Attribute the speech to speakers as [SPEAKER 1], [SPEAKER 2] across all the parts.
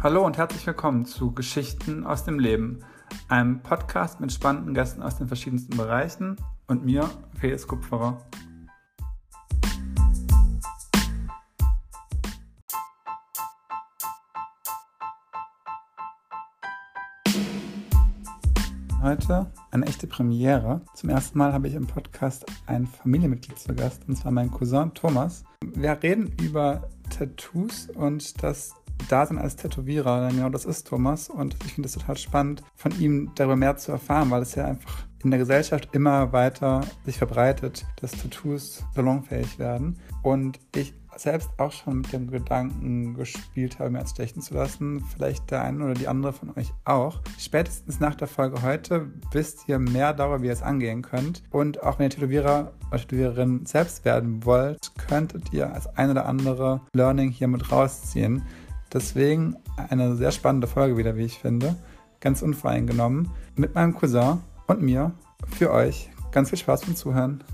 [SPEAKER 1] Hallo und herzlich willkommen zu Geschichten aus dem Leben, einem Podcast mit spannenden Gästen aus den verschiedensten Bereichen und mir, Felix Kupferer. Heute eine echte Premiere. Zum ersten Mal habe ich im Podcast ein Familienmitglied zu Gast, und zwar mein Cousin Thomas. Wir reden über Tattoos und das Dasein als Tätowierer, denn genau das ist Thomas. Und ich finde es total spannend, von ihm darüber mehr zu erfahren, weil es ja einfach in der Gesellschaft immer weiter sich verbreitet, dass Tattoos salonfähig werden. Und ich selbst auch schon mit dem Gedanken gespielt habe, mir als stechen zu lassen. Vielleicht der eine oder die andere von euch auch. Spätestens nach der Folge heute wisst ihr mehr darüber, wie ihr es angehen könnt. Und auch wenn ihr Tätowierer oder Tätowiererin selbst werden wollt, könntet ihr als ein oder andere Learning hier mit rausziehen. Deswegen eine sehr spannende Folge wieder, wie ich finde. Ganz unvoreingenommen. Mit meinem Cousin und mir für euch. Ganz viel Spaß beim Zuhören.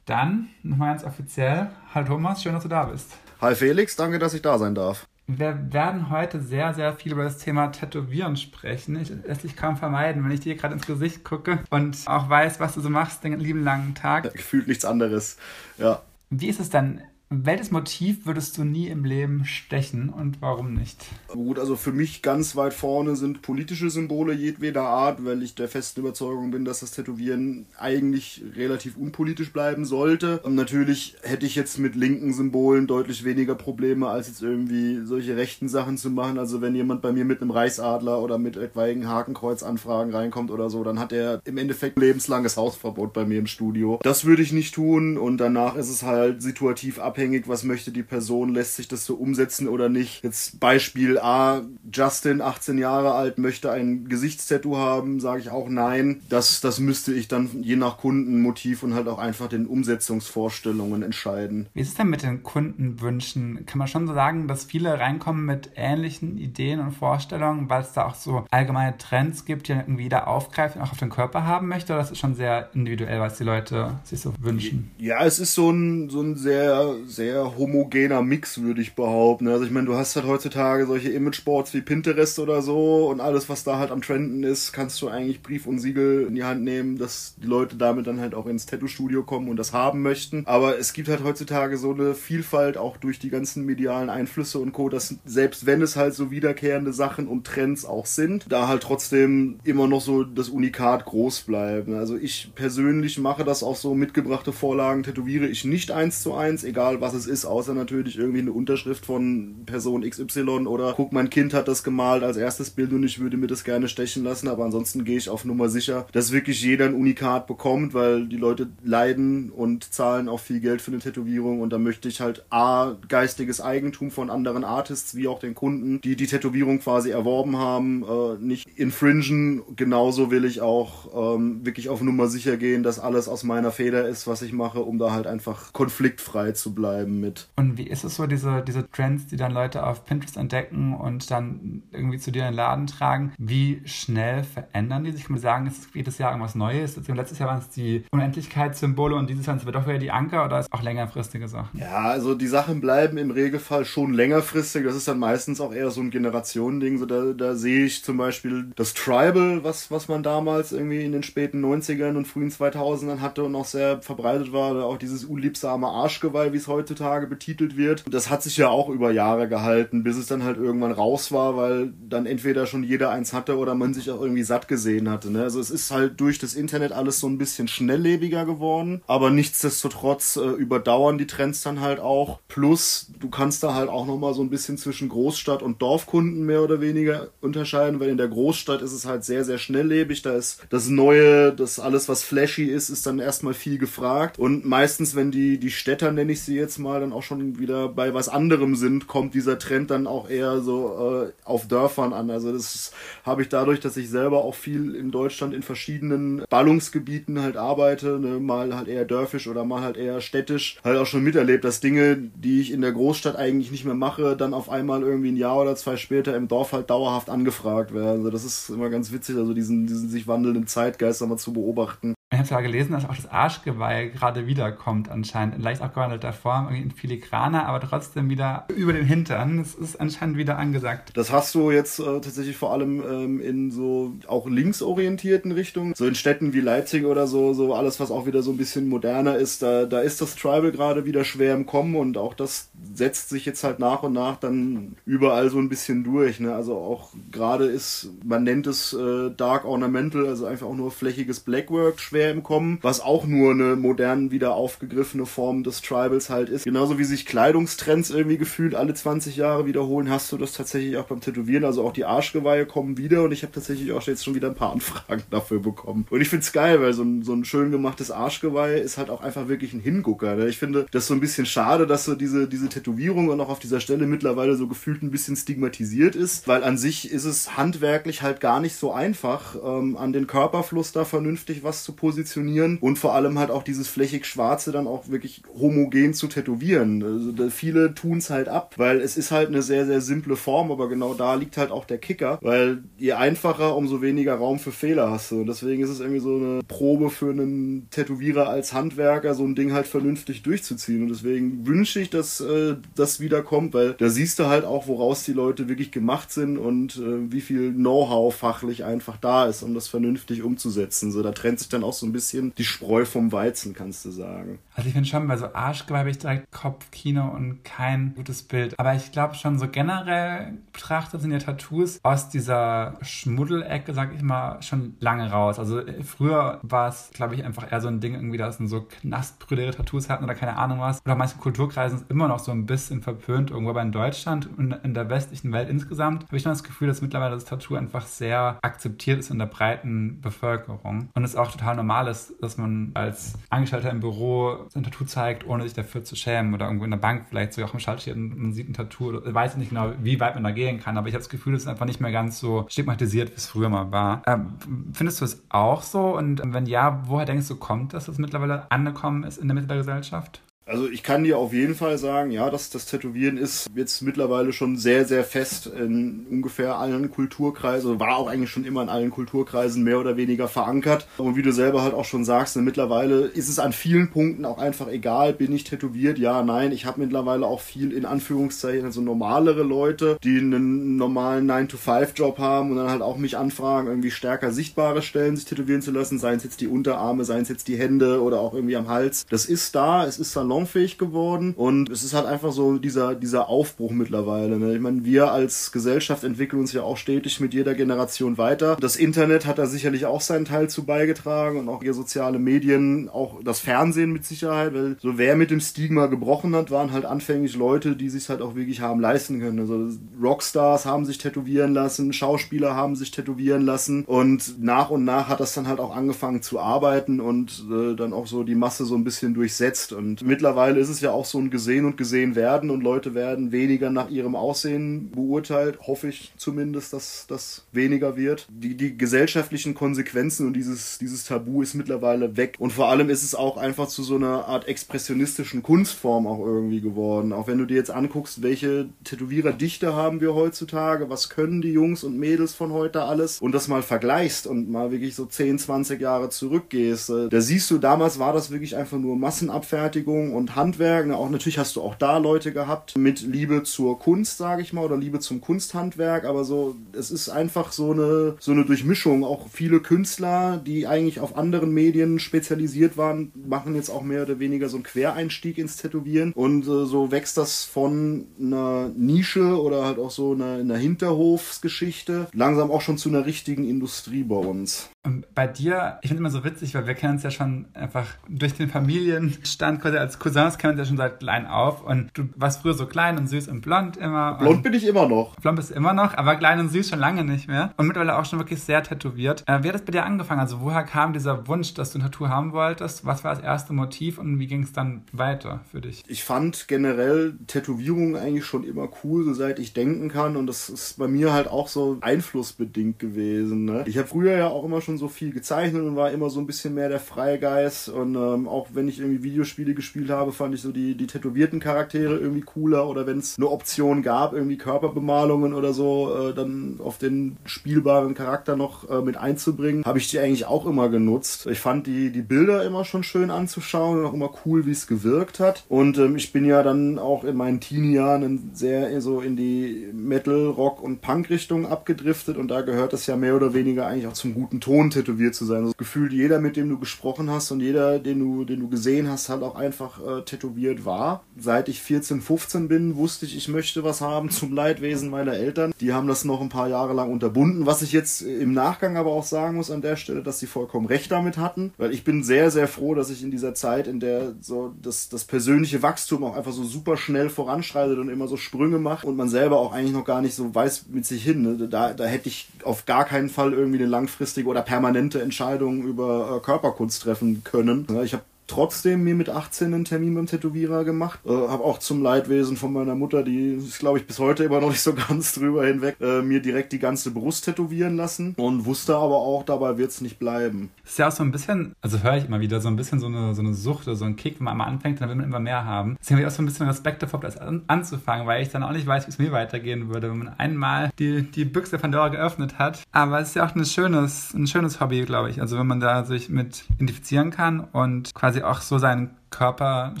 [SPEAKER 1] Dann nochmal ganz offiziell. Hallo Thomas, schön, dass du da bist.
[SPEAKER 2] Hi Felix, danke, dass ich da sein darf.
[SPEAKER 1] Wir werden heute sehr, sehr viel über das Thema Tätowieren sprechen. Ich lässt sich kaum vermeiden, wenn ich dir gerade ins Gesicht gucke und auch weiß, was du so machst den lieben langen Tag.
[SPEAKER 2] Gefühlt nichts anderes, ja.
[SPEAKER 1] Wie ist es dann welches Motiv würdest du nie im Leben stechen und warum nicht?
[SPEAKER 2] Gut, also für mich ganz weit vorne sind politische Symbole jedweder Art, weil ich der festen Überzeugung bin, dass das Tätowieren eigentlich relativ unpolitisch bleiben sollte. Und natürlich hätte ich jetzt mit linken Symbolen deutlich weniger Probleme, als jetzt irgendwie solche rechten Sachen zu machen. Also wenn jemand bei mir mit einem Reichsadler oder mit etwaigen Hakenkreuzanfragen reinkommt oder so, dann hat er im Endeffekt lebenslanges Hausverbot bei mir im Studio. Das würde ich nicht tun und danach ist es halt situativ abhängig abhängig, was möchte die Person, lässt sich das so umsetzen oder nicht. Jetzt Beispiel A, Justin, 18 Jahre alt, möchte ein Gesichtstattoo haben, sage ich auch nein. Das, das müsste ich dann je nach Kundenmotiv und halt auch einfach den Umsetzungsvorstellungen entscheiden.
[SPEAKER 1] Wie ist es denn mit den Kundenwünschen? Kann man schon so sagen, dass viele reinkommen mit ähnlichen Ideen und Vorstellungen, weil es da auch so allgemeine Trends gibt, die irgendwie jeder aufgreift und auch auf den Körper haben möchte? Oder ist es schon sehr individuell, was die Leute sich so wünschen?
[SPEAKER 2] Ja, es ist so ein, so ein sehr, sehr homogener Mix, würde ich behaupten. Also ich meine, du hast halt heutzutage solche Imageboards wie Pinterest oder so und alles, was da halt am Trenden ist, kannst du eigentlich Brief und Siegel in die Hand nehmen, dass die Leute damit dann halt auch ins Tattoo-Studio kommen und das haben möchten. Aber es gibt halt heutzutage so eine Vielfalt auch durch die ganzen medialen Einflüsse und Co., dass selbst wenn es halt so wiederkehrende Sachen und Trends auch sind, da halt trotzdem immer noch so das Unikat groß bleibt. Also ich persönlich mache das auch so mitgebrachte Vorlagen, tätowiere ich nicht eins zu eins, egal was es ist, außer natürlich irgendwie eine Unterschrift von Person XY oder guck, mein Kind hat das gemalt als erstes Bild und ich würde mir das gerne stechen lassen, aber ansonsten gehe ich auf Nummer sicher, dass wirklich jeder ein Unikat bekommt, weil die Leute leiden und zahlen auch viel Geld für eine Tätowierung und da möchte ich halt A, geistiges Eigentum von anderen Artists wie auch den Kunden, die die Tätowierung quasi erworben haben, äh, nicht infringen. Genauso will ich auch ähm, wirklich auf Nummer sicher gehen, dass alles aus meiner Feder ist, was ich mache, um da halt einfach konfliktfrei zu bleiben bleiben mit.
[SPEAKER 1] Und wie ist es so, diese, diese Trends, die dann Leute auf Pinterest entdecken und dann irgendwie zu dir in den Laden tragen? Wie schnell verändern die sich? Kann man sagen, es ist jedes Jahr irgendwas Neues? Letztes Jahr waren es die Unendlichkeitssymbole und dieses Jahr sind es doch wieder die Anker oder ist es auch längerfristige Sachen?
[SPEAKER 2] Ja, also die Sachen bleiben im Regelfall schon längerfristig. Das ist dann meistens auch eher so ein Generationending. So da, da sehe ich zum Beispiel das Tribal, was, was man damals irgendwie in den späten 90ern und frühen 2000ern hatte und auch sehr verbreitet war. Oder auch dieses unliebsame Arschgeweih, wie es heute heutzutage betitelt wird. Das hat sich ja auch über Jahre gehalten, bis es dann halt irgendwann raus war, weil dann entweder schon jeder eins hatte oder man sich auch irgendwie satt gesehen hatte. Ne? Also es ist halt durch das Internet alles so ein bisschen schnelllebiger geworden, aber nichtsdestotrotz äh, überdauern die Trends dann halt auch. Plus, du kannst da halt auch nochmal so ein bisschen zwischen Großstadt und Dorfkunden mehr oder weniger unterscheiden, weil in der Großstadt ist es halt sehr, sehr schnelllebig. Da ist das Neue, das alles, was flashy ist, ist dann erstmal viel gefragt. Und meistens, wenn die, die Städter, nenne ich sie jetzt, jetzt mal dann auch schon wieder bei was anderem sind, kommt dieser Trend dann auch eher so äh, auf Dörfern an. Also das habe ich dadurch, dass ich selber auch viel in Deutschland in verschiedenen Ballungsgebieten halt arbeite, ne, mal halt eher dörfisch oder mal halt eher städtisch, halt auch schon miterlebt, dass Dinge, die ich in der Großstadt eigentlich nicht mehr mache, dann auf einmal irgendwie ein Jahr oder zwei später im Dorf halt dauerhaft angefragt werden. Also das ist immer ganz witzig, also diesen, diesen sich wandelnden Zeitgeist einmal zu beobachten.
[SPEAKER 1] Ich habe zwar gelesen, dass auch das Arschgeweih gerade wiederkommt anscheinend in leicht abgewandelter Form, irgendwie in filigraner, aber trotzdem wieder über den Hintern. Es ist anscheinend wieder angesagt.
[SPEAKER 2] Das hast du jetzt äh, tatsächlich vor allem ähm, in so auch linksorientierten Richtungen, so in Städten wie Leipzig oder so, so alles, was auch wieder so ein bisschen moderner ist, da, da ist das Tribal gerade wieder schwer im Kommen und auch das setzt sich jetzt halt nach und nach dann überall so ein bisschen durch. Ne? Also auch gerade ist, man nennt es äh, Dark Ornamental, also einfach auch nur flächiges Blackwork schwer im Kommen, was auch nur eine modern wieder aufgegriffene Form des Tribals halt ist. Genauso wie sich Kleidungstrends irgendwie gefühlt alle 20 Jahre wiederholen, hast du das tatsächlich auch beim Tätowieren. Also auch die Arschgeweihe kommen wieder und ich habe tatsächlich auch jetzt schon wieder ein paar Anfragen dafür bekommen. Und ich find's geil, weil so ein, so ein schön gemachtes Arschgeweih ist halt auch einfach wirklich ein Hingucker. Ne? Ich finde das so ein bisschen schade, dass so diese, diese Tätowierung und auch auf dieser Stelle mittlerweile so gefühlt ein bisschen stigmatisiert ist, weil an sich ist es handwerklich halt gar nicht so einfach, ähm, an den Körperfluss da vernünftig was zu positionieren und vor allem halt auch dieses flächig Schwarze dann auch wirklich homogen zu tätowieren. Also viele tun es halt ab, weil es ist halt eine sehr, sehr simple Form, aber genau da liegt halt auch der Kicker, weil je einfacher, umso weniger Raum für Fehler hast du. Deswegen ist es irgendwie so eine Probe für einen Tätowierer als Handwerker, so ein Ding halt vernünftig durchzuziehen. Und deswegen wünsche ich, dass äh, das wiederkommt, weil da siehst du halt auch, woraus die Leute wirklich gemacht sind und äh, wie viel Know-how fachlich einfach da ist, um das vernünftig umzusetzen. So, da trennt sich dann auch so ein bisschen die Spreu vom Weizen, kannst du sagen.
[SPEAKER 1] Also ich finde schon, bei so Arschgeweih habe ich direkt Kopfkino und kein gutes Bild. Aber ich glaube schon, so generell betrachtet sind ja Tattoos aus dieser Schmuddelecke, sag ich mal, schon lange raus. Also früher war es, glaube ich, einfach eher so ein Ding irgendwie, dass so Knastbrüder Tattoos hatten oder keine Ahnung was. Oder manche Kulturkreisen ist immer noch so ein bisschen verpönt irgendwo. Aber in Deutschland und in der westlichen Welt insgesamt habe ich schon das Gefühl, dass mittlerweile das Tattoo einfach sehr akzeptiert ist in der breiten Bevölkerung. Und es auch total normal ist, dass man als Angestellter im Büro sein Tattoo zeigt, ohne sich dafür zu schämen. Oder irgendwo in der Bank vielleicht sogar auch im Schalter steht und man sieht ein Tattoo. Ich weiß nicht genau, wie weit man da gehen kann, aber ich habe das Gefühl, es ist einfach nicht mehr ganz so stigmatisiert, wie es früher mal war. Ähm, findest du es auch so? Und wenn ja, woher denkst du, kommt dass es mittlerweile angekommen ist in der Mitte der Gesellschaft?
[SPEAKER 2] Also ich kann dir auf jeden Fall sagen, ja, dass das Tätowieren ist jetzt mittlerweile schon sehr, sehr fest in ungefähr allen Kulturkreisen, war auch eigentlich schon immer in allen Kulturkreisen mehr oder weniger verankert. Und wie du selber halt auch schon sagst, mittlerweile ist es an vielen Punkten auch einfach egal, bin ich tätowiert, ja, nein. Ich habe mittlerweile auch viel in Anführungszeichen, also normalere Leute, die einen normalen 9-to-5-Job haben und dann halt auch mich anfragen, irgendwie stärker sichtbare Stellen sich tätowieren zu lassen, seien es jetzt die Unterarme, seien es jetzt die Hände oder auch irgendwie am Hals. Das ist da, es ist salon salonfähig geworden und es ist halt einfach so dieser, dieser Aufbruch mittlerweile. Ne? Ich meine, wir als Gesellschaft entwickeln uns ja auch stetig mit jeder Generation weiter. Das Internet hat da sicherlich auch seinen Teil zu beigetragen und auch ihr soziale Medien, auch das Fernsehen mit Sicherheit, weil so wer mit dem Stigma gebrochen hat, waren halt anfänglich Leute, die sich halt auch wirklich haben leisten können. Also Rockstars haben sich tätowieren lassen, Schauspieler haben sich tätowieren lassen und nach und nach hat das dann halt auch angefangen zu arbeiten und äh, dann auch so die Masse so ein bisschen durchsetzt und mittlerweile mittlerweile ist es ja auch so ein Gesehen und Gesehen werden und Leute werden weniger nach ihrem Aussehen beurteilt. Hoffe ich zumindest, dass das weniger wird. Die, die gesellschaftlichen Konsequenzen und dieses, dieses Tabu ist mittlerweile weg. Und vor allem ist es auch einfach zu so einer Art expressionistischen Kunstform auch irgendwie geworden. Auch wenn du dir jetzt anguckst, welche Tätowiererdichte haben wir heutzutage, was können die Jungs und Mädels von heute alles und das mal vergleichst und mal wirklich so 10, 20 Jahre zurückgehst, äh, da siehst du, damals war das wirklich einfach nur Massenabfertigung und Handwerk. Auch natürlich hast du auch da Leute gehabt mit Liebe zur Kunst, sage ich mal, oder Liebe zum Kunsthandwerk. Aber so, es ist einfach so eine so eine Durchmischung. Auch viele Künstler, die eigentlich auf anderen Medien spezialisiert waren, machen jetzt auch mehr oder weniger so einen Quereinstieg ins Tätowieren. Und äh, so wächst das von einer Nische oder halt auch so einer, einer Hinterhofsgeschichte langsam auch schon zu einer richtigen Industrie bei uns.
[SPEAKER 1] Und bei dir, ich finde immer so witzig, weil wir kennen uns ja schon einfach durch den Familienstand quasi als Cousins kennen uns ja schon seit klein auf und du warst früher so klein und süß und blond immer.
[SPEAKER 2] Blond bin ich immer noch.
[SPEAKER 1] Blond bist du immer noch, aber klein und süß schon lange nicht mehr und mittlerweile auch schon wirklich sehr tätowiert. Äh, wie hat das bei dir angefangen? Also woher kam dieser Wunsch, dass du ein Tattoo haben wolltest? Was war das erste Motiv und wie ging es dann weiter für dich?
[SPEAKER 2] Ich fand generell Tätowierungen eigentlich schon immer cool, so seit ich denken kann und das ist bei mir halt auch so einflussbedingt gewesen. Ne? Ich habe früher ja auch immer schon schon so viel gezeichnet und war immer so ein bisschen mehr der Freigeist. Und ähm, auch wenn ich irgendwie Videospiele gespielt habe, fand ich so die, die tätowierten Charaktere irgendwie cooler. Oder wenn es eine Option gab, irgendwie Körperbemalungen oder so, äh, dann auf den spielbaren Charakter noch äh, mit einzubringen, habe ich die eigentlich auch immer genutzt. Ich fand die, die Bilder immer schon schön anzuschauen und auch immer cool, wie es gewirkt hat. Und ähm, ich bin ja dann auch in meinen Teenie-Jahren sehr so in die Metal, Rock und Punk-Richtung abgedriftet und da gehört es ja mehr oder weniger eigentlich auch zum guten Ton tätowiert zu sein. Also gefühlt jeder, mit dem du gesprochen hast und jeder, den du, den du gesehen hast, halt auch einfach äh, tätowiert war. Seit ich 14, 15 bin, wusste ich, ich möchte was haben zum Leidwesen meiner Eltern. Die haben das noch ein paar Jahre lang unterbunden, was ich jetzt im Nachgang aber auch sagen muss an der Stelle, dass sie vollkommen recht damit hatten, weil ich bin sehr, sehr froh, dass ich in dieser Zeit, in der so das, das persönliche Wachstum auch einfach so super schnell voranschreitet und immer so Sprünge macht und man selber auch eigentlich noch gar nicht so weiß mit sich hin. Ne? Da, da hätte ich auf gar keinen Fall irgendwie eine langfristige oder permanente Entscheidung über äh, Körperkunst treffen können. Ich habe trotzdem mir mit 18 einen Termin beim Tätowierer gemacht. Äh, habe auch zum Leidwesen von meiner Mutter, die ist glaube ich bis heute immer noch nicht so ganz drüber hinweg, äh, mir direkt die ganze Brust tätowieren lassen und wusste aber auch, dabei wird es nicht bleiben.
[SPEAKER 1] ist ja auch so ein bisschen, also höre ich immer wieder, so ein bisschen so eine, so eine Sucht oder so ein Kick, wenn man einmal anfängt, dann will man immer mehr haben. Deswegen habe ich auch so ein bisschen Respekt davor, das an, anzufangen, weil ich dann auch nicht weiß, wie es mir weitergehen würde, wenn man einmal die, die Büchse von Dora geöffnet hat. Aber es ist ja auch ein schönes, ein schönes Hobby, glaube ich. Also wenn man da sich mit identifizieren kann und quasi auch so seinen Körper ein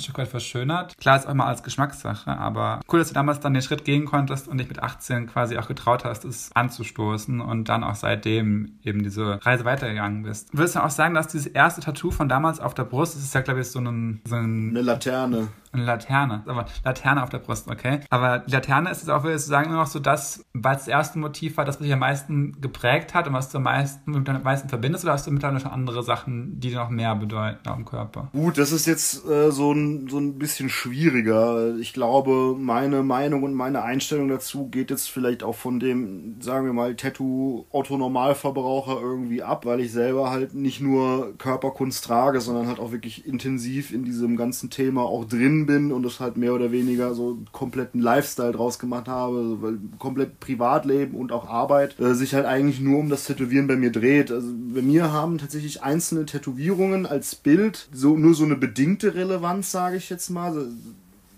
[SPEAKER 1] Stück weit verschönert. Klar ist auch immer als Geschmackssache, aber cool, dass du damals dann den Schritt gehen konntest und dich mit 18 quasi auch getraut hast, es anzustoßen und dann auch seitdem eben diese Reise weitergegangen bist. Würdest du auch sagen, dass dieses erste Tattoo von damals auf der Brust, das ist ja glaube ich so, ein, so ein,
[SPEAKER 2] eine Laterne.
[SPEAKER 1] Eine Laterne. Aber Laterne auf der Brust, okay. Aber die Laterne ist es auch, ich sagen, nur noch so das, weil das erste Motiv war, das was dich am meisten geprägt hat und was du am meisten, mit am meisten verbindest, oder hast du mittlerweile schon andere Sachen, die dir noch mehr bedeuten auf dem Körper?
[SPEAKER 2] Gut, das ist jetzt äh, so, ein, so ein bisschen schwieriger. Ich glaube, meine Meinung und meine Einstellung dazu geht jetzt vielleicht auch von dem, sagen wir mal, Tattoo-Otto-Normalverbraucher irgendwie ab, weil ich selber halt nicht nur Körperkunst trage, sondern halt auch wirklich intensiv in diesem ganzen Thema auch drin bin und es halt mehr oder weniger so kompletten Lifestyle draus gemacht habe, weil komplett Privatleben und auch Arbeit äh, sich halt eigentlich nur um das Tätowieren bei mir dreht. Also bei mir haben tatsächlich einzelne Tätowierungen als Bild so nur so eine bedingte Relevanz, sage ich jetzt mal.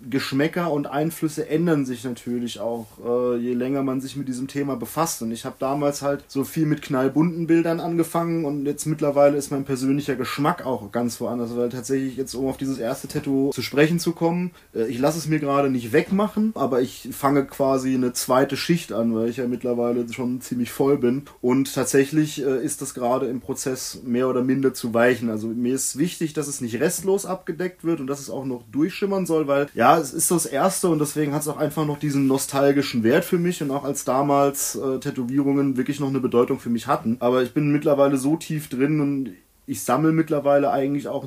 [SPEAKER 2] Geschmäcker und Einflüsse ändern sich natürlich auch, äh, je länger man sich mit diesem Thema befasst. Und ich habe damals halt so viel mit knallbunten Bildern angefangen und jetzt mittlerweile ist mein persönlicher Geschmack auch ganz woanders, weil tatsächlich jetzt, um auf dieses erste Tattoo zu sprechen zu kommen, äh, ich lasse es mir gerade nicht wegmachen, aber ich fange quasi eine zweite Schicht an, weil ich ja mittlerweile schon ziemlich voll bin. Und tatsächlich äh, ist das gerade im Prozess mehr oder minder zu weichen. Also mir ist wichtig, dass es nicht restlos abgedeckt wird und dass es auch noch durchschimmern soll, weil ja, es ist das erste und deswegen hat es auch einfach noch diesen nostalgischen Wert für mich und auch als damals äh, Tätowierungen wirklich noch eine Bedeutung für mich hatten. Aber ich bin mittlerweile so tief drin und ich sammle mittlerweile eigentlich auch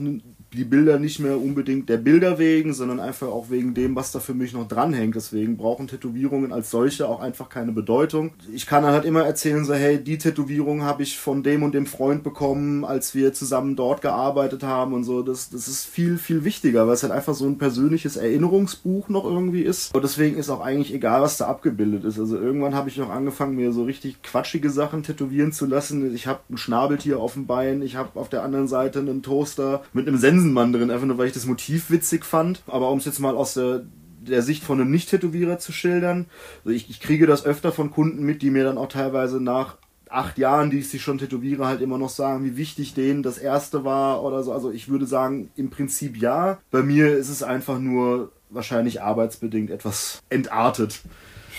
[SPEAKER 2] die Bilder nicht mehr unbedingt der Bilder wegen, sondern einfach auch wegen dem, was da für mich noch dranhängt. Deswegen brauchen Tätowierungen als solche auch einfach keine Bedeutung. Ich kann dann halt immer erzählen, so hey, die Tätowierung habe ich von dem und dem Freund bekommen, als wir zusammen dort gearbeitet haben und so. Das, das ist viel, viel wichtiger, weil es halt einfach so ein persönliches Erinnerungsbuch noch irgendwie ist. Und deswegen ist auch eigentlich egal, was da abgebildet ist. Also irgendwann habe ich noch angefangen, mir so richtig quatschige Sachen tätowieren zu lassen. Ich habe ein Schnabeltier auf dem Bein, ich habe auf der anderen Seite einen Toaster mit einem Sensor Sensenmann drin, einfach nur weil ich das Motiv witzig fand. Aber um es jetzt mal aus der, der Sicht von einem Nicht-Tätowierer zu schildern, also ich, ich kriege das öfter von Kunden mit, die mir dann auch teilweise nach acht Jahren, die ich sie schon tätowiere, halt immer noch sagen, wie wichtig denen das erste war oder so. Also ich würde sagen, im Prinzip ja. Bei mir ist es einfach nur wahrscheinlich arbeitsbedingt etwas entartet.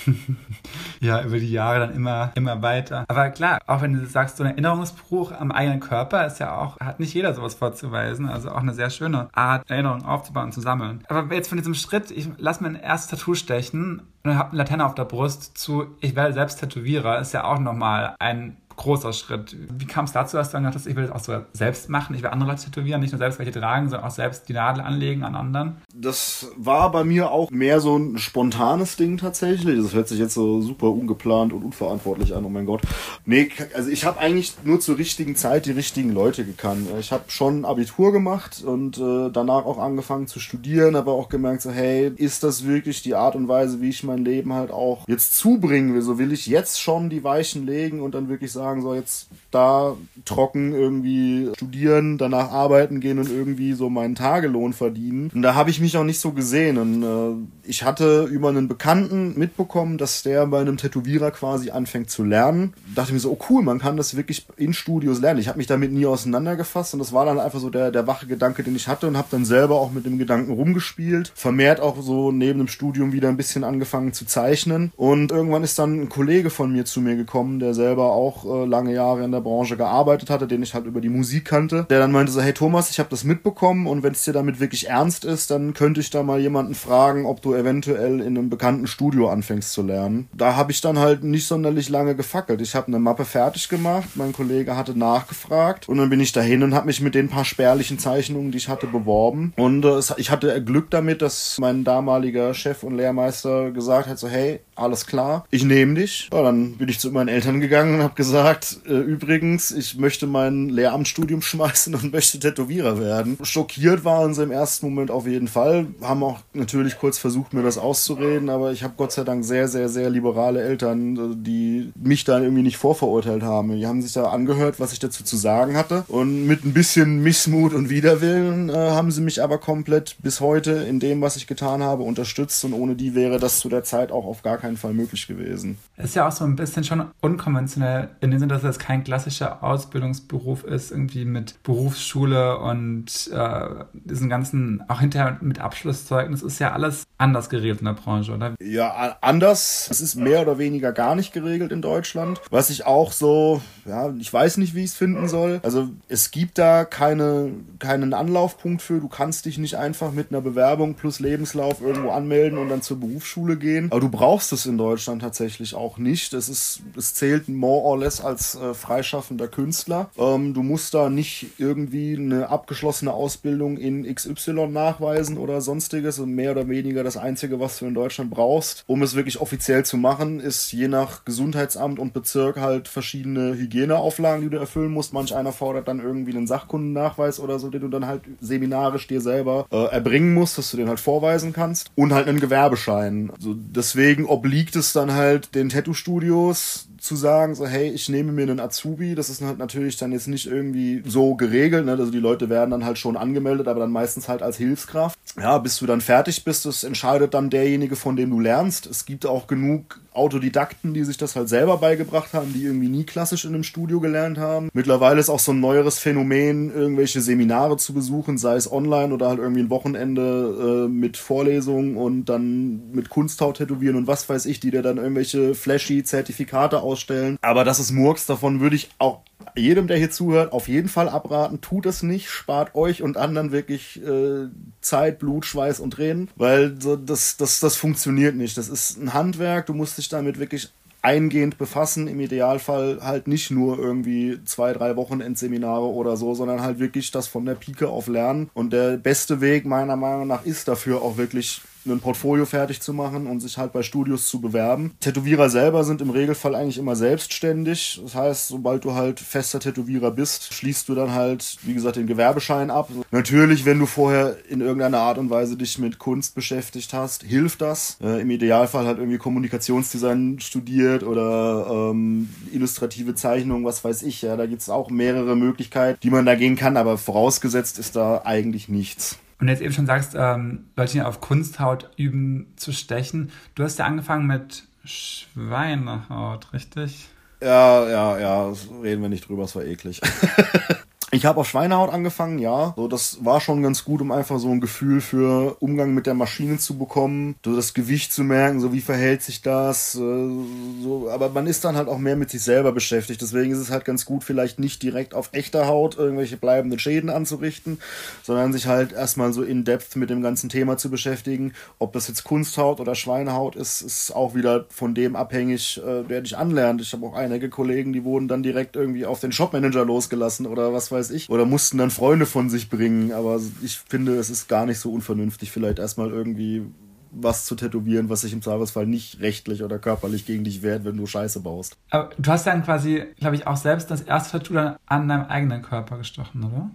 [SPEAKER 1] ja, über die Jahre dann immer, immer weiter. Aber klar, auch wenn du sagst, so ein Erinnerungsbruch am eigenen Körper ist ja auch, hat nicht jeder sowas vorzuweisen. Also auch eine sehr schöne Art, Erinnerungen aufzubauen und zu sammeln. Aber jetzt von diesem Schritt, ich lass mir ein erstes Tattoo stechen und habe eine Laterne auf der Brust zu, ich werde selbst Tätowierer, ist ja auch nochmal ein großer Schritt. Wie kam es dazu, dass du dann gedacht hast, ich will das auch so selbst machen, ich will andere Leute tätowieren, nicht nur selbst welche tragen, sondern auch selbst die Nadel anlegen an anderen?
[SPEAKER 2] Das war bei mir auch mehr so ein spontanes Ding tatsächlich. Das hört sich jetzt so super ungeplant und unverantwortlich an, oh mein Gott. Nee, also ich habe eigentlich nur zur richtigen Zeit die richtigen Leute gekannt. Ich habe schon Abitur gemacht und äh, danach auch angefangen zu studieren, aber auch gemerkt so, hey, ist das wirklich die Art und Weise, wie ich mein Leben halt auch jetzt zubringen will? So will ich jetzt schon die Weichen legen und dann wirklich sagen, sagen, so jetzt da trocken irgendwie studieren, danach arbeiten gehen und irgendwie so meinen Tagelohn verdienen. Und da habe ich mich auch nicht so gesehen. Und äh, ich hatte über einen Bekannten mitbekommen, dass der bei einem Tätowierer quasi anfängt zu lernen. Da dachte mir so, oh cool, man kann das wirklich in Studios lernen. Ich habe mich damit nie auseinandergefasst und das war dann einfach so der, der wache Gedanke, den ich hatte und habe dann selber auch mit dem Gedanken rumgespielt. Vermehrt auch so neben dem Studium wieder ein bisschen angefangen zu zeichnen. Und irgendwann ist dann ein Kollege von mir zu mir gekommen, der selber auch äh, lange Jahre in der Branche gearbeitet hatte, den ich halt über die Musik kannte, der dann meinte so, hey Thomas, ich habe das mitbekommen und wenn es dir damit wirklich ernst ist, dann könnte ich da mal jemanden fragen, ob du eventuell in einem bekannten Studio anfängst zu lernen. Da habe ich dann halt nicht sonderlich lange gefackelt. Ich habe eine Mappe fertig gemacht, mein Kollege hatte nachgefragt und dann bin ich dahin und habe mich mit den paar spärlichen Zeichnungen, die ich hatte, beworben. Und äh, ich hatte Glück damit, dass mein damaliger Chef und Lehrmeister gesagt hat so, hey, alles klar, ich nehme dich. Ja, dann bin ich zu meinen Eltern gegangen und habe gesagt, äh, übrigens, ich möchte mein Lehramtsstudium schmeißen und möchte Tätowierer werden. Schockiert waren sie im ersten Moment auf jeden Fall, haben auch natürlich kurz versucht, mir das auszureden, aber ich habe Gott sei Dank sehr, sehr, sehr liberale Eltern, äh, die mich dann irgendwie nicht vorverurteilt haben. Die haben sich da angehört, was ich dazu zu sagen hatte und mit ein bisschen Missmut und Widerwillen äh, haben sie mich aber komplett bis heute in dem, was ich getan habe, unterstützt und ohne die wäre das zu der Zeit auch auf gar keinen Fall möglich gewesen.
[SPEAKER 1] Ist ja auch so ein bisschen schon unkonventionell, in dem Sinne, dass es kein klassischer Ausbildungsberuf ist, irgendwie mit Berufsschule und äh, diesen ganzen, auch hinterher mit Abschlusszeugnis, ist ja alles anders geregelt in der Branche, oder?
[SPEAKER 2] Ja, anders. Es ist mehr oder weniger gar nicht geregelt in Deutschland. Was ich auch so, ja, ich weiß nicht, wie ich es finden soll. Also es gibt da keine, keinen Anlaufpunkt für. Du kannst dich nicht einfach mit einer Bewerbung plus Lebenslauf irgendwo anmelden und dann zur Berufsschule gehen. Aber du brauchst es in Deutschland tatsächlich auch nicht. Es ist, es zählt more or less als äh, freischaffender Künstler. Ähm, du musst da nicht irgendwie eine abgeschlossene Ausbildung in XY nachweisen oder sonstiges. Und mehr oder weniger das Einzige, was du in Deutschland brauchst, um es wirklich offiziell zu machen, ist je nach Gesundheitsamt und Bezirk halt verschiedene Hygieneauflagen, die du erfüllen musst. Manch einer fordert dann irgendwie einen Sachkundennachweis oder so, den du dann halt seminarisch dir selber äh, erbringen musst, dass du den halt vorweisen kannst. Und halt einen Gewerbeschein. Also deswegen obliegt es dann halt den Tattoo-Studios, zu sagen, so, hey, ich nehme mir einen Azubi, das ist halt natürlich dann jetzt nicht irgendwie so geregelt, ne? also die Leute werden dann halt schon angemeldet, aber dann meistens halt als Hilfskraft. Ja, bis du dann fertig bist, das entscheidet dann derjenige, von dem du lernst. Es gibt auch genug Autodidakten, die sich das halt selber beigebracht haben, die irgendwie nie klassisch in einem Studio gelernt haben. Mittlerweile ist auch so ein neueres Phänomen, irgendwelche Seminare zu besuchen, sei es online oder halt irgendwie ein Wochenende äh, mit Vorlesungen und dann mit Kunsthaut tätowieren und was weiß ich, die dir dann irgendwelche flashy Zertifikate ausstellen. Aber das ist Murks, davon würde ich auch jedem, der hier zuhört, auf jeden Fall abraten. Tut es nicht, spart euch und anderen wirklich äh, Zeit, Blut, Schweiß und Tränen, weil das, das, das funktioniert nicht. Das ist ein Handwerk, du musst dich damit wirklich eingehend befassen. Im Idealfall halt nicht nur irgendwie zwei, drei Wochenendseminare oder so, sondern halt wirklich das von der Pike auf lernen. Und der beste Weg meiner Meinung nach ist dafür auch wirklich ein Portfolio fertig zu machen und sich halt bei Studios zu bewerben. Tätowierer selber sind im Regelfall eigentlich immer selbstständig. Das heißt, sobald du halt fester Tätowierer bist, schließt du dann halt, wie gesagt, den Gewerbeschein ab. Natürlich, wenn du vorher in irgendeiner Art und Weise dich mit Kunst beschäftigt hast, hilft das. Äh, Im Idealfall halt irgendwie Kommunikationsdesign studiert oder ähm, illustrative Zeichnung, was weiß ich. Ja, da gibt es auch mehrere Möglichkeiten, die man da gehen kann, aber vorausgesetzt ist da eigentlich nichts.
[SPEAKER 1] Und jetzt eben schon sagst, ähm, Leute auf Kunsthaut üben zu stechen. Du hast ja angefangen mit Schweinehaut, richtig?
[SPEAKER 2] Ja, ja, ja, reden wir nicht drüber, es war eklig. Ich habe auf Schweinehaut angefangen, ja. So, das war schon ganz gut, um einfach so ein Gefühl für Umgang mit der Maschine zu bekommen, so das Gewicht zu merken, so wie verhält sich das. Äh, so, aber man ist dann halt auch mehr mit sich selber beschäftigt. Deswegen ist es halt ganz gut, vielleicht nicht direkt auf echter Haut irgendwelche bleibenden Schäden anzurichten, sondern sich halt erstmal so in Depth mit dem ganzen Thema zu beschäftigen. Ob das jetzt Kunsthaut oder Schweinehaut ist, ist auch wieder von dem abhängig, äh, der dich anlernt. Ich habe auch einige Kollegen, die wurden dann direkt irgendwie auf den Shopmanager losgelassen oder was weiß weiß ich. Oder mussten dann Freunde von sich bringen. Aber ich finde, es ist gar nicht so unvernünftig, vielleicht erstmal irgendwie was zu tätowieren, was sich im Zweifelsfall nicht rechtlich oder körperlich gegen dich wehrt, wenn du Scheiße baust.
[SPEAKER 1] Aber du hast dann quasi, glaube ich, auch selbst das erste Tattoo dann an deinem eigenen Körper gestochen, oder?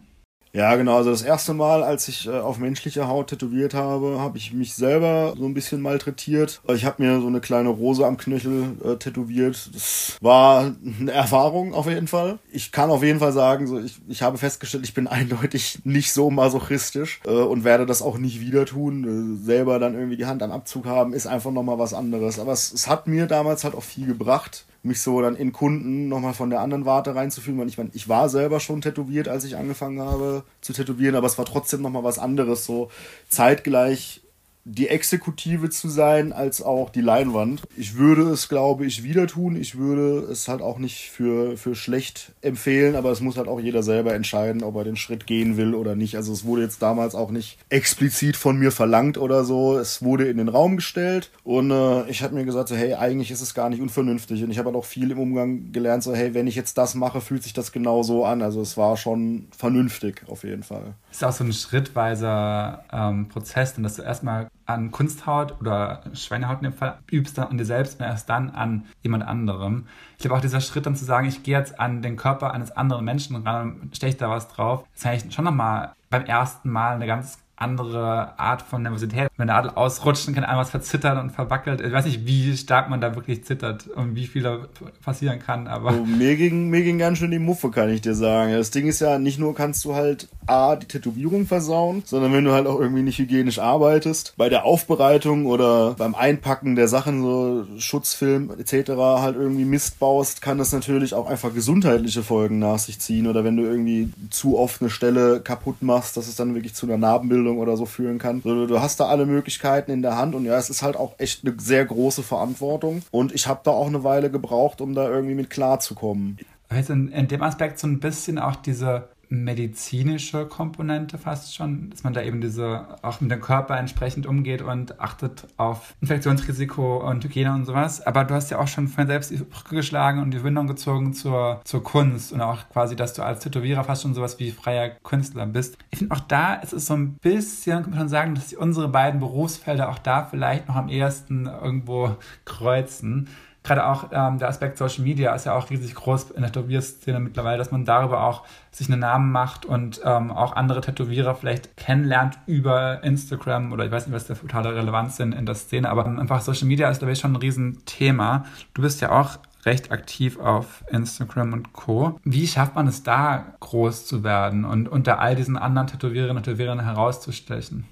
[SPEAKER 2] Ja, genau. Also das erste Mal, als ich äh, auf menschlicher Haut tätowiert habe, habe ich mich selber so ein bisschen malträtiert. Ich habe mir so eine kleine Rose am Knöchel äh, tätowiert. Das war eine Erfahrung auf jeden Fall. Ich kann auf jeden Fall sagen, so ich, ich habe festgestellt, ich bin eindeutig nicht so masochistisch äh, und werde das auch nicht wieder tun. Äh, selber dann irgendwie die Hand am Abzug haben, ist einfach nochmal was anderes. Aber es, es hat mir damals halt auch viel gebracht mich so dann in Kunden nochmal von der anderen Warte reinzufühlen, weil ich meine, ich war selber schon tätowiert, als ich angefangen habe zu tätowieren, aber es war trotzdem nochmal was anderes, so zeitgleich die Exekutive zu sein, als auch die Leinwand. Ich würde es, glaube ich, wieder tun. Ich würde es halt auch nicht für, für schlecht empfehlen, aber es muss halt auch jeder selber entscheiden, ob er den Schritt gehen will oder nicht. Also es wurde jetzt damals auch nicht explizit von mir verlangt oder so. Es wurde in den Raum gestellt und äh, ich habe mir gesagt, so, hey, eigentlich ist es gar nicht unvernünftig. Und ich habe halt auch viel im Umgang gelernt, so, hey, wenn ich jetzt das mache, fühlt sich das genau so an. Also es war schon vernünftig auf jeden Fall.
[SPEAKER 1] Ist auch so ein schrittweiser ähm, Prozess, denn dass du erstmal an Kunsthaut oder Schweinehaut in dem Fall übst an dir selbst und erst dann an jemand anderem. Ich glaube auch dieser Schritt dann zu sagen, ich gehe jetzt an den Körper eines anderen Menschen ran und steche da was drauf, ist eigentlich schon nochmal beim ersten Mal eine ganz andere Art von Nervosität. Wenn der Adel ausrutscht, kann einmal was verzittern und verwackelt. Ich weiß nicht, wie stark man da wirklich zittert und wie viel da passieren kann, aber.
[SPEAKER 2] Oh, mir, ging, mir ging ganz schön die Muffe, kann ich dir sagen. Das Ding ist ja, nicht nur kannst du halt A, die Tätowierung versauen, sondern wenn du halt auch irgendwie nicht hygienisch arbeitest, bei der Aufbereitung oder beim Einpacken der Sachen, so Schutzfilm etc. halt irgendwie Mist baust, kann das natürlich auch einfach gesundheitliche Folgen nach sich ziehen. Oder wenn du irgendwie zu oft eine Stelle kaputt machst, dass es dann wirklich zu einer Narbenbildung Ausbildung oder so führen kann. Also, du hast da alle Möglichkeiten in der Hand und ja, es ist halt auch echt eine sehr große Verantwortung. Und ich habe da auch eine Weile gebraucht, um da irgendwie mit klarzukommen.
[SPEAKER 1] Also in, in dem Aspekt so ein bisschen auch diese medizinische Komponente fast schon, dass man da eben diese auch mit dem Körper entsprechend umgeht und achtet auf Infektionsrisiko und Hygiene und sowas. Aber du hast ja auch schon von selbst die Brücke geschlagen und die Windung gezogen zur, zur Kunst und auch quasi, dass du als Tätowierer fast schon sowas wie freier Künstler bist. Ich finde auch da ist es so ein bisschen, kann man schon sagen, dass unsere beiden Berufsfelder auch da vielleicht noch am ehesten irgendwo kreuzen gerade auch ähm, der Aspekt Social Media ist ja auch riesig groß in der Tätowierszene mittlerweile, dass man darüber auch sich einen Namen macht und ähm, auch andere Tätowierer vielleicht kennenlernt über Instagram oder ich weiß nicht, was der totale Relevanz sind in der Szene, aber einfach Social Media ist, glaube ich, schon ein Riesenthema. Du bist ja auch recht aktiv auf Instagram und Co. Wie schafft man es da, groß zu werden und unter all diesen anderen Tätowiererinnen und Tätowierern herauszustechen?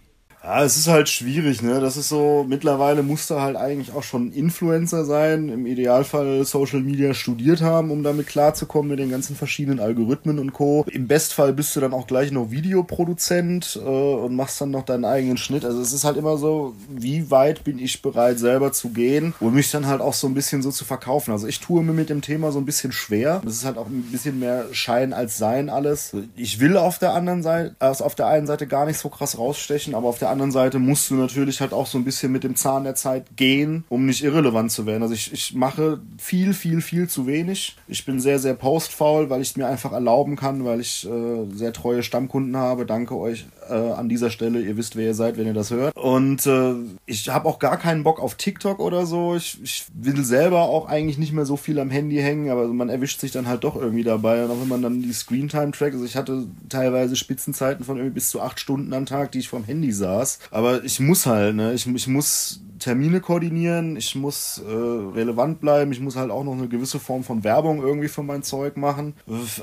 [SPEAKER 2] Ja, es ist halt schwierig, ne? Das ist so, mittlerweile musst du halt eigentlich auch schon Influencer sein, im Idealfall Social Media studiert haben, um damit klarzukommen mit den ganzen verschiedenen Algorithmen und Co. Im Bestfall bist du dann auch gleich noch Videoproduzent äh, und machst dann noch deinen eigenen Schnitt. Also es ist halt immer so, wie weit bin ich bereit selber zu gehen und mich dann halt auch so ein bisschen so zu verkaufen. Also ich tue mir mit dem Thema so ein bisschen schwer. Das ist halt auch ein bisschen mehr Schein als Sein alles. Ich will auf der anderen Seite, also auf der einen Seite gar nicht so krass rausstechen, aber auf der anderen Seite musst du natürlich halt auch so ein bisschen mit dem Zahn der Zeit gehen, um nicht irrelevant zu werden. Also ich, ich mache viel, viel, viel zu wenig. Ich bin sehr, sehr postfaul, weil ich es mir einfach erlauben kann, weil ich äh, sehr treue Stammkunden habe. Danke euch äh, an dieser Stelle. Ihr wisst, wer ihr seid, wenn ihr das hört. Und äh, ich habe auch gar keinen Bock auf TikTok oder so. Ich, ich will selber auch eigentlich nicht mehr so viel am Handy hängen, aber man erwischt sich dann halt doch irgendwie dabei. Und auch wenn man dann die Screentime trackt, also ich hatte teilweise Spitzenzeiten von irgendwie bis zu acht Stunden am Tag, die ich vom Handy saß. Aber ich muss halt, ne? Ich, ich muss Termine koordinieren, ich muss äh, relevant bleiben, ich muss halt auch noch eine gewisse Form von Werbung irgendwie für mein Zeug machen.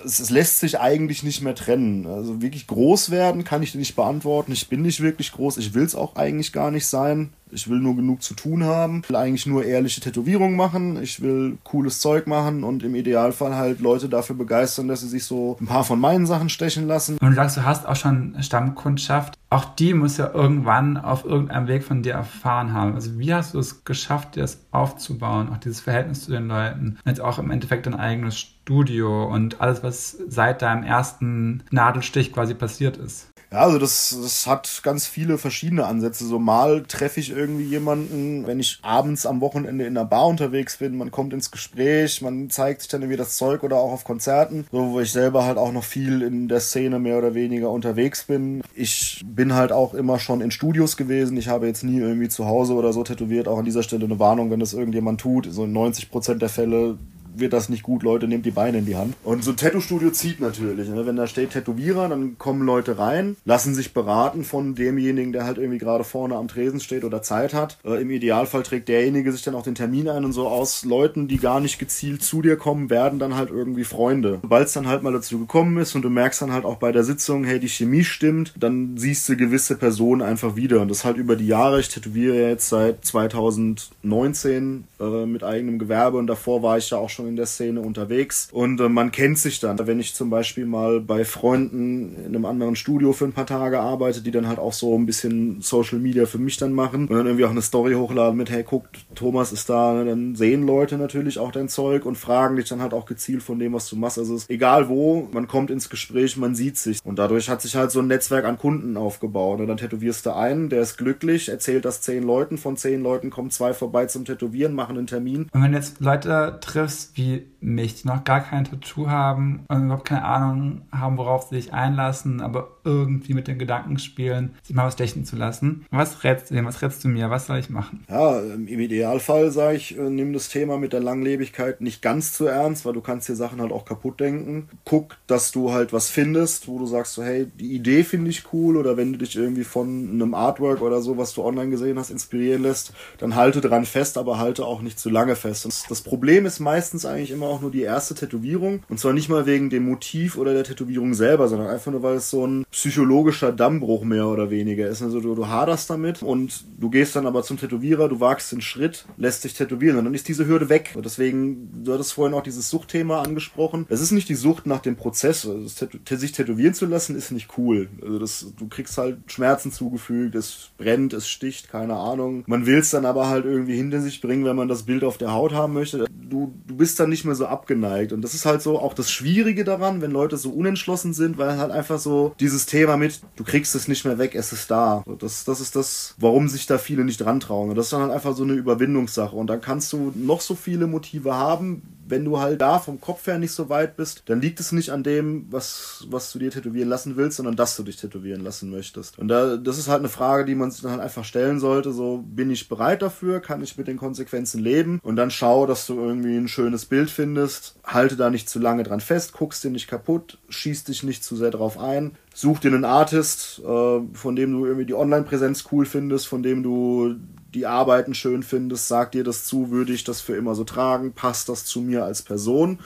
[SPEAKER 2] Es, es, lässt sich eigentlich nicht mehr trennen. Also wirklich groß werden kann ich nicht beantworten. Ich bin nicht wirklich groß, ich will es auch eigentlich gar nicht sein. Ich will nur genug zu tun haben, Ich will eigentlich nur ehrliche Tätowierungen machen, ich will cooles Zeug machen und im Idealfall halt Leute dafür begeistern, dass sie sich so ein paar von meinen Sachen stechen lassen.
[SPEAKER 1] Und du sagst, du hast auch schon Stammkundschaft. Auch die muss ja irgendwann auf irgendeinem Weg von dir erfahren haben. Also wie hast du es geschafft, dir das aufzubauen, auch dieses Verhältnis zu den Leuten? Jetzt auch im Endeffekt dein eigenes Studio und alles, was seit deinem ersten Nadelstich quasi passiert ist.
[SPEAKER 2] Ja, also das, das hat ganz viele verschiedene Ansätze. So mal treffe ich irgendwie jemanden, wenn ich abends am Wochenende in einer Bar unterwegs bin, man kommt ins Gespräch, man zeigt sich dann irgendwie das Zeug oder auch auf Konzerten, so wo ich selber halt auch noch viel in der Szene mehr oder weniger unterwegs bin. Ich bin halt auch immer schon in Studios gewesen. Ich habe jetzt nie irgendwie zu Hause oder so tätowiert. Auch an dieser Stelle eine Warnung, wenn das irgendjemand tut. So in 90 Prozent der Fälle wird das nicht gut, Leute, nehmt die Beine in die Hand. Und so ein Tattoo-Studio zieht natürlich. Ne? Wenn da steht Tätowierer, dann kommen Leute rein, lassen sich beraten von demjenigen, der halt irgendwie gerade vorne am Tresen steht oder Zeit hat. Äh, Im Idealfall trägt derjenige sich dann auch den Termin ein und so aus Leuten, die gar nicht gezielt zu dir kommen, werden dann halt irgendwie Freunde. Sobald es dann halt mal dazu gekommen ist und du merkst dann halt auch bei der Sitzung, hey, die Chemie stimmt, dann siehst du gewisse Personen einfach wieder. Und das halt über die Jahre. Ich tätowiere jetzt seit 2019 äh, mit eigenem Gewerbe und davor war ich ja auch schon in der Szene unterwegs. Und äh, man kennt sich dann. Wenn ich zum Beispiel mal bei Freunden in einem anderen Studio für ein paar Tage arbeite, die dann halt auch so ein bisschen Social Media für mich dann machen und dann irgendwie auch eine Story hochladen mit, hey, guckt, Thomas ist da, ne? dann sehen Leute natürlich auch dein Zeug und fragen dich dann halt auch gezielt von dem, was du machst. Also ist egal wo, man kommt ins Gespräch, man sieht sich. Und dadurch hat sich halt so ein Netzwerk an Kunden aufgebaut. Und dann tätowierst du einen, der ist glücklich, erzählt das zehn Leuten, von zehn Leuten kommen zwei vorbei zum Tätowieren, machen einen Termin.
[SPEAKER 1] Und wenn du jetzt Leute triffst wie mich, die noch gar kein Tattoo haben und überhaupt keine Ahnung haben, worauf sie sich einlassen, aber irgendwie mit den Gedanken spielen, sich mal was stechen zu lassen. Was rätst du dir? Was rätst du mir? Was soll ich machen?
[SPEAKER 2] Ja, im Idealfall sage ich, äh, nimm das Thema mit der Langlebigkeit nicht ganz zu ernst, weil du kannst dir Sachen halt auch kaputt denken. Guck, dass du halt was findest, wo du sagst so, hey, die Idee finde ich cool oder wenn du dich irgendwie von einem Artwork oder so, was du online gesehen hast, inspirieren lässt, dann halte dran fest, aber halte auch nicht zu lange fest. Und das Problem ist meistens eigentlich immer auch nur die erste Tätowierung und zwar nicht mal wegen dem Motiv oder der Tätowierung selber, sondern einfach nur, weil es so ein psychologischer Dammbruch mehr oder weniger ist. Also du, du haderst damit und du gehst dann aber zum Tätowierer, du wagst den Schritt, lässt dich tätowieren und dann ist diese Hürde weg. Und deswegen, du hattest vorhin auch dieses Suchtthema angesprochen. Es ist nicht die Sucht nach dem Prozess. Also sich tätowieren zu lassen ist nicht cool. Also das, du kriegst halt Schmerzen zugefügt, es brennt, es sticht, keine Ahnung. Man will es dann aber halt irgendwie hinter sich bringen, wenn man das Bild auf der Haut haben möchte. Du, du bist dann nicht mehr so abgeneigt. Und das ist halt so auch das Schwierige daran, wenn Leute so unentschlossen sind, weil halt einfach so dieses Thema mit, du kriegst es nicht mehr weg, es ist da. Das, das ist das, warum sich da viele nicht dran trauen. Und das ist dann halt einfach so eine Überwindungssache. Und dann kannst du noch so viele Motive haben, wenn du halt da vom Kopf her nicht so weit bist, dann liegt es nicht an dem, was, was du dir tätowieren lassen willst, sondern dass du dich tätowieren lassen möchtest. Und da, das ist halt eine Frage, die man sich dann halt einfach stellen sollte. So, bin ich bereit dafür? Kann ich mit den Konsequenzen leben? Und dann schau, dass du irgendwie ein schönes Bild findest. Halte da nicht zu lange dran fest, guckst dir nicht kaputt, schieß dich nicht zu sehr drauf ein. Such dir einen Artist, äh, von dem du irgendwie die Online-Präsenz cool findest, von dem du die Arbeiten schön findest, sag dir das zu, würde ich das für immer so tragen, passt das zu mir als Person?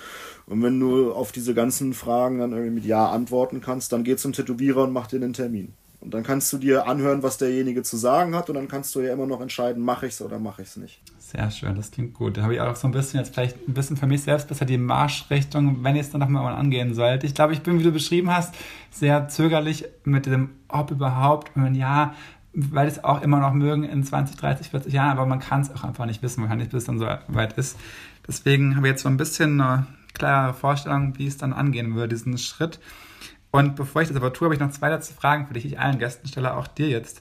[SPEAKER 2] Und wenn du auf diese ganzen Fragen dann irgendwie mit Ja antworten kannst, dann geh zum Tätowierer und mach dir einen Termin. Und dann kannst du dir anhören, was derjenige zu sagen hat und dann kannst du ja immer noch entscheiden, mache ich es oder mache ich es nicht.
[SPEAKER 1] Sehr schön, das klingt gut. Da habe ich auch so ein bisschen jetzt vielleicht ein bisschen für mich selbst besser die Marschrichtung, wenn ich es dann nochmal angehen sollte. Ich glaube, ich bin, wie du beschrieben hast, sehr zögerlich mit dem Ob überhaupt. Und ja, weil es auch immer noch mögen in 20, 30, 40 Jahren, aber man kann es auch einfach nicht wissen, man kann nicht bis es dann so weit ist. Deswegen habe ich jetzt so ein bisschen eine klare Vorstellung, wie es dann angehen würde, diesen Schritt. Und bevor ich das aber tue, habe ich noch zwei letzte Fragen für dich, die ich allen Gästen stelle, auch dir jetzt.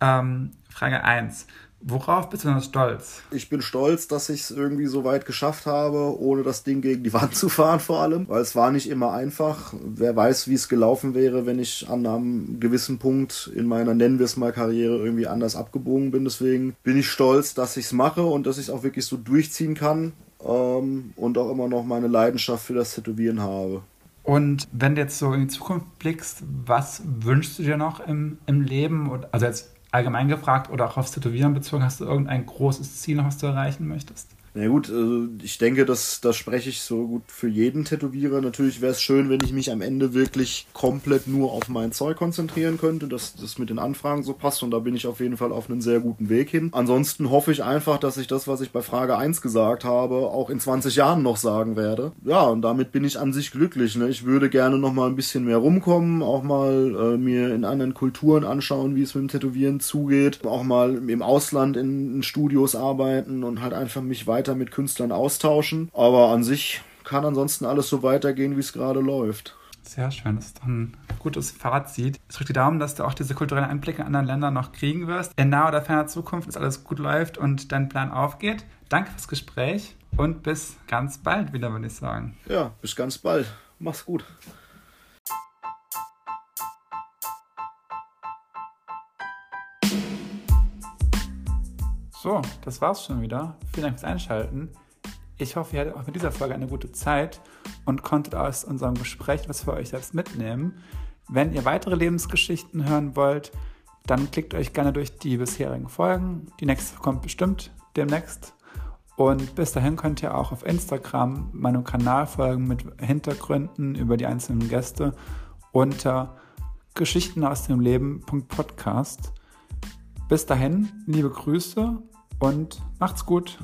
[SPEAKER 1] Ähm, Frage 1. Worauf bist du denn stolz?
[SPEAKER 2] Ich bin stolz, dass ich es irgendwie so weit geschafft habe, ohne das Ding gegen die Wand zu fahren vor allem, weil es war nicht immer einfach. Wer weiß, wie es gelaufen wäre, wenn ich an einem gewissen Punkt in meiner, nennen wir es mal, Karriere irgendwie anders abgebogen bin. Deswegen bin ich stolz, dass ich es mache und dass ich es auch wirklich so durchziehen kann ähm, und auch immer noch meine Leidenschaft für das Tätowieren habe.
[SPEAKER 1] Und wenn du jetzt so in die Zukunft blickst, was wünschst du dir noch im, im Leben? Also jetzt allgemein gefragt oder auch aufs Tätowieren bezogen, hast du irgendein großes Ziel was du erreichen möchtest?
[SPEAKER 2] Na gut, also ich denke, das, das spreche ich so gut für jeden Tätowierer. Natürlich wäre es schön, wenn ich mich am Ende wirklich komplett nur auf mein Zeug konzentrieren könnte, dass das mit den Anfragen so passt und da bin ich auf jeden Fall auf einen sehr guten Weg hin. Ansonsten hoffe ich einfach, dass ich das, was ich bei Frage 1 gesagt habe, auch in 20 Jahren noch sagen werde. Ja, und damit bin ich an sich glücklich. Ne? Ich würde gerne noch mal ein bisschen mehr rumkommen, auch mal äh, mir in anderen Kulturen anschauen, wie es mit dem Tätowieren zugeht, auch mal im Ausland in, in Studios arbeiten und halt einfach mich weiter weiter mit Künstlern austauschen. Aber an sich kann ansonsten alles so weitergehen, wie es gerade läuft.
[SPEAKER 1] Sehr schön, das ist doch ein gutes Fazit. Ich drücke die Daumen, dass du auch diese kulturellen Einblicke in anderen Ländern noch kriegen wirst. In naher oder ferner Zukunft, dass alles gut läuft und dein Plan aufgeht. Danke fürs Gespräch und bis ganz bald wieder, würde ich sagen.
[SPEAKER 2] Ja, bis ganz bald. Mach's gut.
[SPEAKER 1] So, das war's schon wieder. Vielen Dank fürs Einschalten. Ich hoffe, ihr hattet auch mit dieser Folge eine gute Zeit und konntet aus unserem Gespräch was für euch selbst mitnehmen. Wenn ihr weitere Lebensgeschichten hören wollt, dann klickt euch gerne durch die bisherigen Folgen. Die nächste kommt bestimmt demnächst. Und bis dahin könnt ihr auch auf Instagram meinem Kanal folgen mit Hintergründen über die einzelnen Gäste unter Geschichten aus dem Leben.podcast. Bis dahin, liebe Grüße und macht's gut.